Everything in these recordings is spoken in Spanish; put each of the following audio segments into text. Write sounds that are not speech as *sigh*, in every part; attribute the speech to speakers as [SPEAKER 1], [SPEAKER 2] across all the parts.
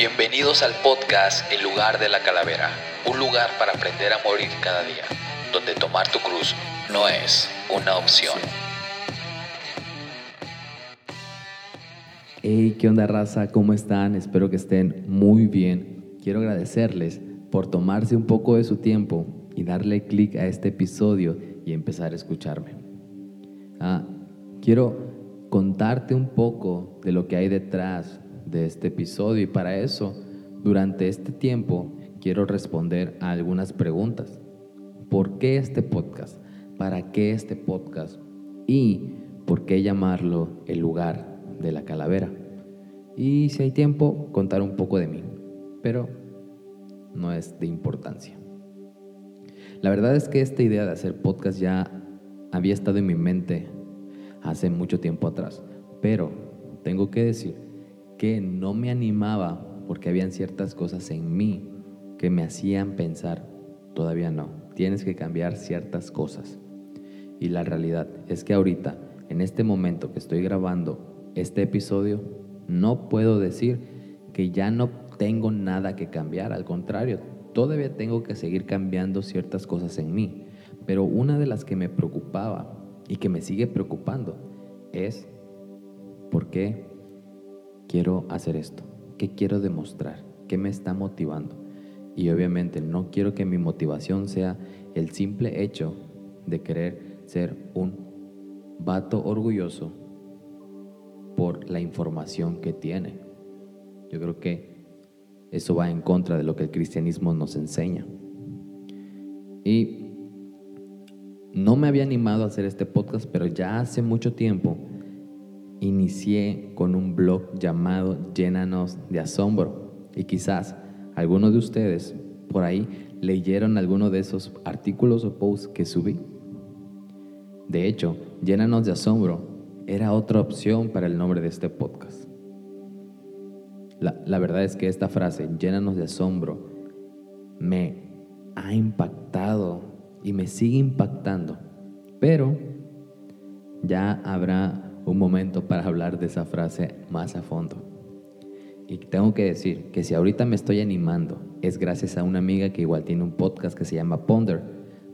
[SPEAKER 1] Bienvenidos al podcast El lugar de la calavera, un lugar para aprender a morir cada día, donde tomar tu cruz no es una opción.
[SPEAKER 2] Hey, ¿qué onda raza? ¿Cómo están? Espero que estén muy bien. Quiero agradecerles por tomarse un poco de su tiempo y darle clic a este episodio y empezar a escucharme. Ah, quiero contarte un poco de lo que hay detrás de este episodio y para eso, durante este tiempo, quiero responder a algunas preguntas. ¿Por qué este podcast? ¿Para qué este podcast? ¿Y por qué llamarlo el lugar de la calavera? Y si hay tiempo, contar un poco de mí, pero no es de importancia. La verdad es que esta idea de hacer podcast ya había estado en mi mente hace mucho tiempo atrás, pero tengo que decir que no me animaba porque habían ciertas cosas en mí que me hacían pensar, todavía no, tienes que cambiar ciertas cosas. Y la realidad es que ahorita, en este momento que estoy grabando este episodio, no puedo decir que ya no tengo nada que cambiar, al contrario, todavía tengo que seguir cambiando ciertas cosas en mí. Pero una de las que me preocupaba y que me sigue preocupando es por qué quiero hacer esto, qué quiero demostrar, qué me está motivando. Y obviamente no quiero que mi motivación sea el simple hecho de querer ser un vato orgulloso por la información que tiene. Yo creo que eso va en contra de lo que el cristianismo nos enseña. Y no me había animado a hacer este podcast, pero ya hace mucho tiempo inicié con un blog llamado Llénanos de Asombro. Y quizás algunos de ustedes por ahí leyeron alguno de esos artículos o posts que subí. De hecho, Llénanos de Asombro era otra opción para el nombre de este podcast. La, la verdad es que esta frase, Llénanos de Asombro, me ha impactado y me sigue impactando. Pero ya habrá un momento para hablar de esa frase más a fondo. Y tengo que decir que si ahorita me estoy animando, es gracias a una amiga que igual tiene un podcast que se llama Ponder.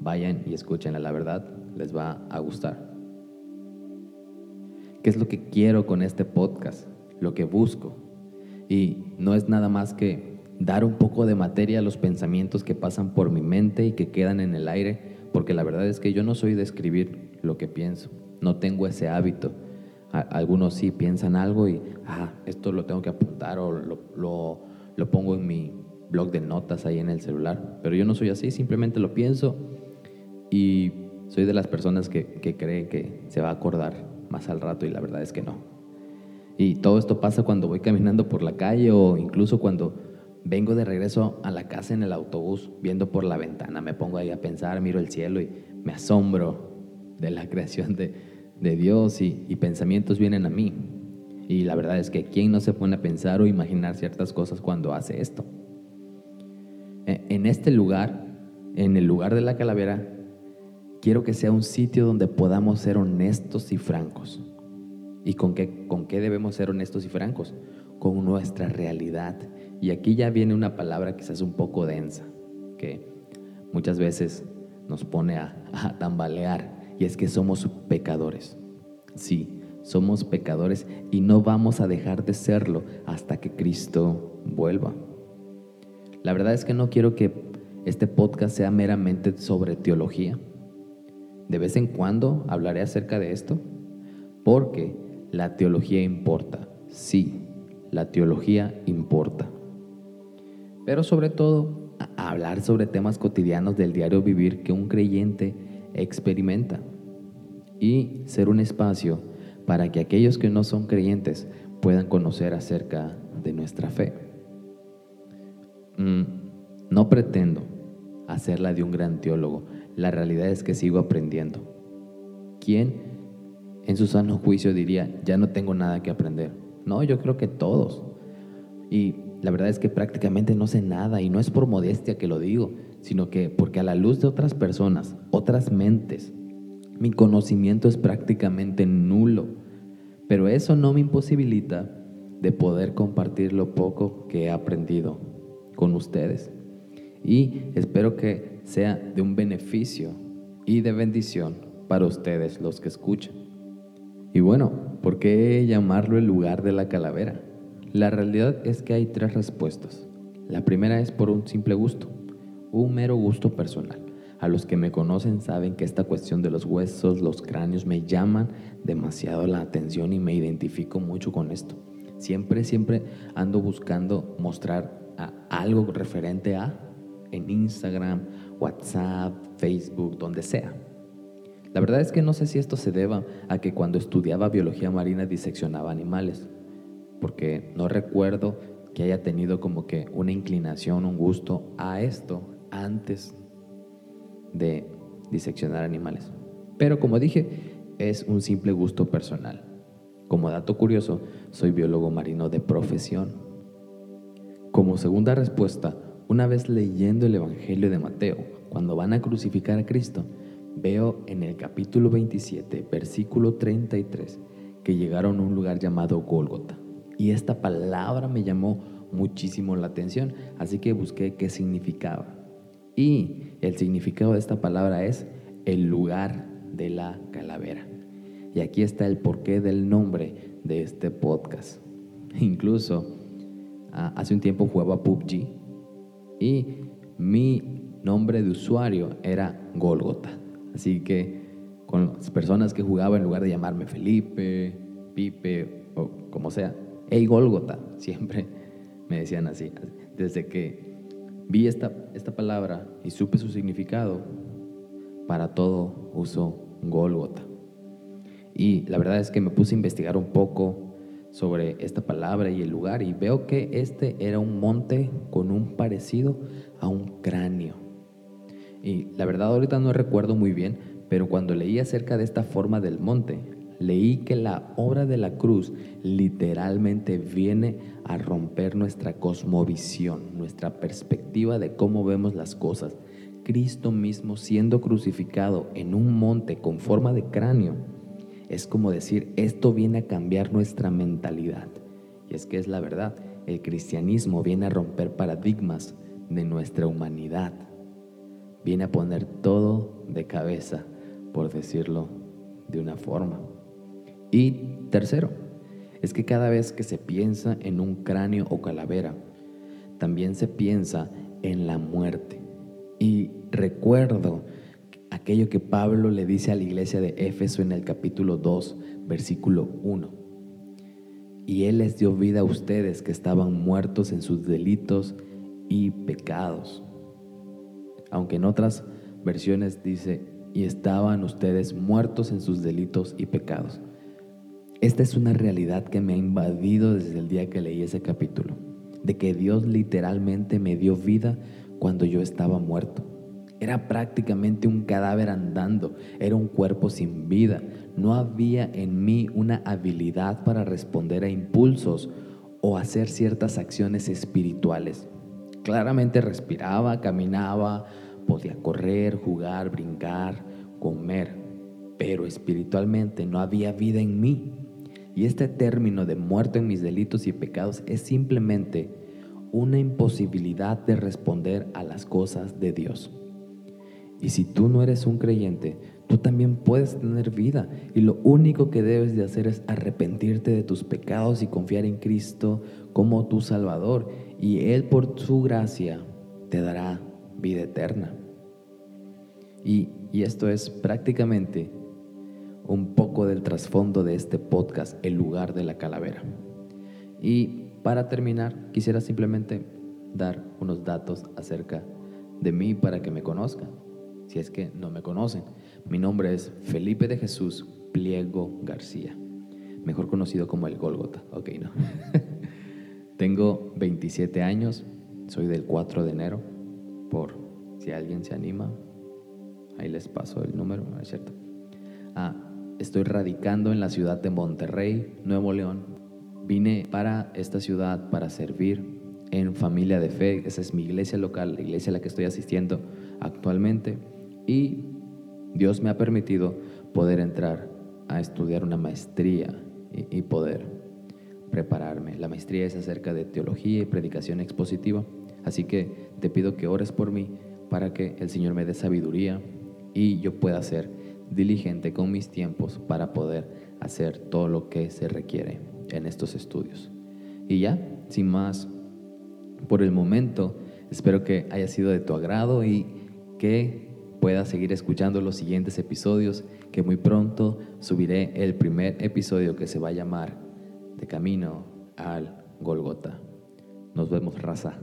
[SPEAKER 2] Vayan y escúchenla, la verdad, les va a gustar. ¿Qué es lo que quiero con este podcast? Lo que busco. Y no es nada más que dar un poco de materia a los pensamientos que pasan por mi mente y que quedan en el aire, porque la verdad es que yo no soy de escribir lo que pienso, no tengo ese hábito algunos sí piensan algo y, ah, esto lo tengo que apuntar o lo, pongo en mi blog de notas ahí en el celular. Pero yo no soy así, simplemente lo pienso y soy de las personas que, que cree que se va a acordar más al rato y la verdad es que no. Y todo esto pasa cuando voy caminando por la calle o incluso cuando vengo de regreso a la casa en el autobús, viendo por la ventana, me pongo ahí a pensar, miro el cielo y me asombro de la creación de, de Dios y, pensamientos vienen a mí. Y la verdad es que ¿quién no se pone a pensar o imaginar ciertas cosas cuando hace esto? E, en este lugar, en el lugar de la calavera, quiero que sea un sitio donde podamos ser honestos y francos. ¿Y con qué, con qué debemos ser honestos y francos? Con nuestra realidad. Y aquí ya viene una palabra quizás un poco densa, que muchas veces nos pone a, a tambalear y es que somos pecadores. Sí, somos pecadores y no vamos a dejar de serlo hasta que Cristo vuelva. La verdad es que no quiero que este podcast sea meramente sobre teología. De vez en cuando hablaré acerca de esto, porque la teología importa. Sí, la teología importa. Pero sobre todo, hablar sobre temas cotidianos del diario vivir que un creyente experimenta y ser un espacio para que aquellos que no son creyentes puedan conocer acerca de nuestra fe. Mm, no pretendo hacerla de un gran teólogo, la realidad es que sigo aprendiendo. ¿Quién en su sano juicio diría, ya no tengo nada que aprender? No, yo creo que todos. Y la verdad es que prácticamente no sé nada y no es por modestia que lo digo, sino que porque a la luz de otras personas, otras mentes, mi conocimiento es prácticamente nulo, pero eso no me imposibilita de poder compartir lo poco que he aprendido con ustedes. Y espero que sea de un beneficio y de bendición para ustedes los que escuchan. Y bueno, ¿por qué llamarlo el lugar de la calavera? La realidad es que hay tres respuestas. La primera es por un simple gusto, un mero gusto personal. A los que me conocen saben que esta cuestión de los huesos, los cráneos, me llaman demasiado la atención y me identifico mucho con esto. Siempre, siempre ando buscando mostrar algo referente a en Instagram, WhatsApp, Facebook, donde sea. La verdad es que no sé si esto se deba a que cuando estudiaba biología marina diseccionaba animales, porque no recuerdo que haya tenido como que una inclinación, un gusto a esto antes de diseccionar animales. Pero como dije, es un simple gusto personal. Como dato curioso, soy biólogo marino de profesión. Como segunda respuesta, una vez leyendo el Evangelio de Mateo, cuando van a crucificar a Cristo, veo en el capítulo 27, versículo 33, que llegaron a un lugar llamado Gólgota. Y esta palabra me llamó muchísimo la atención, así que busqué qué significaba. Y el significado de esta palabra es el lugar de la calavera. Y aquí está el porqué del nombre de este podcast. Incluso ah, hace un tiempo jugaba PUBG y mi nombre de usuario era Golgota. Así que con las personas que jugaba, en lugar de llamarme Felipe, Pipe o como sea, hey Golgota, siempre me decían así. Desde que vi esta, esta palabra y supe su significado, para todo uso Golgota. Y la verdad es que me puse a investigar un poco sobre esta palabra y el lugar y veo que este era un monte con un parecido a un cráneo. Y la verdad ahorita no recuerdo muy bien, pero cuando leí acerca de esta forma del monte, leí que la obra de la cruz literalmente viene a romper nuestra cosmovisión, nuestra perspectiva de cómo vemos las cosas. Cristo mismo siendo crucificado en un monte con forma de cráneo, es como decir, esto viene a cambiar nuestra mentalidad. Y es que es la verdad, el cristianismo viene a romper paradigmas de nuestra humanidad. Viene a poner todo de cabeza, por decirlo de una forma. Y tercero, es que cada vez que se piensa en un cráneo o calavera, también se piensa en la muerte. Y recuerdo aquello que Pablo le dice a la iglesia de Éfeso en el capítulo 2, versículo 1. Y Él les dio vida a ustedes que estaban muertos en sus delitos y pecados. Aunque en otras versiones dice, y estaban ustedes muertos en sus delitos y pecados. Esta es una realidad que me ha invadido desde el día que leí ese capítulo, de que Dios literalmente me dio vida cuando yo estaba muerto. Era prácticamente un cadáver andando, era un cuerpo sin vida. No había en mí una habilidad para responder a impulsos o hacer ciertas acciones espirituales. Claramente respiraba, caminaba, podía correr, jugar, brincar, comer, pero espiritualmente no había vida en mí. Y este término de muerto en mis delitos y pecados es simplemente una imposibilidad de responder a las cosas de Dios. Y si tú no eres un creyente, tú también puedes tener vida. Y lo único que debes de hacer es arrepentirte de tus pecados y confiar en Cristo como tu Salvador. Y Él por su gracia te dará vida eterna. Y, y esto es prácticamente un poco del trasfondo de este podcast, El lugar de la calavera. Y para terminar, quisiera simplemente dar unos datos acerca de mí para que me conozcan, si es que no me conocen. Mi nombre es Felipe de Jesús Pliego García, mejor conocido como el Golgota. Ok, no. *laughs* Tengo 27 años, soy del 4 de enero, por si alguien se anima, ahí les paso el número, ¿no es cierto? Ah, estoy radicando en la ciudad de Monterrey, Nuevo León. Vine para esta ciudad para servir en familia de fe. Esa es mi iglesia local, la iglesia a la que estoy asistiendo actualmente. Y Dios me ha permitido poder entrar a estudiar una maestría y, poder prepararme. La maestría es acerca de teología y predicación expositiva, así que te pido que ores por mí para que el Señor me dé sabiduría y yo pueda ser diligente con mis tiempos para poder hacer todo lo que se requiere en estos estudios. Y ya, sin más, por el momento, espero que haya sido de tu agrado y que puedas seguir escuchando los siguientes episodios, que muy pronto subiré el primer episodio que se va a llamar De Camino al Golgota. Nos vemos, raza.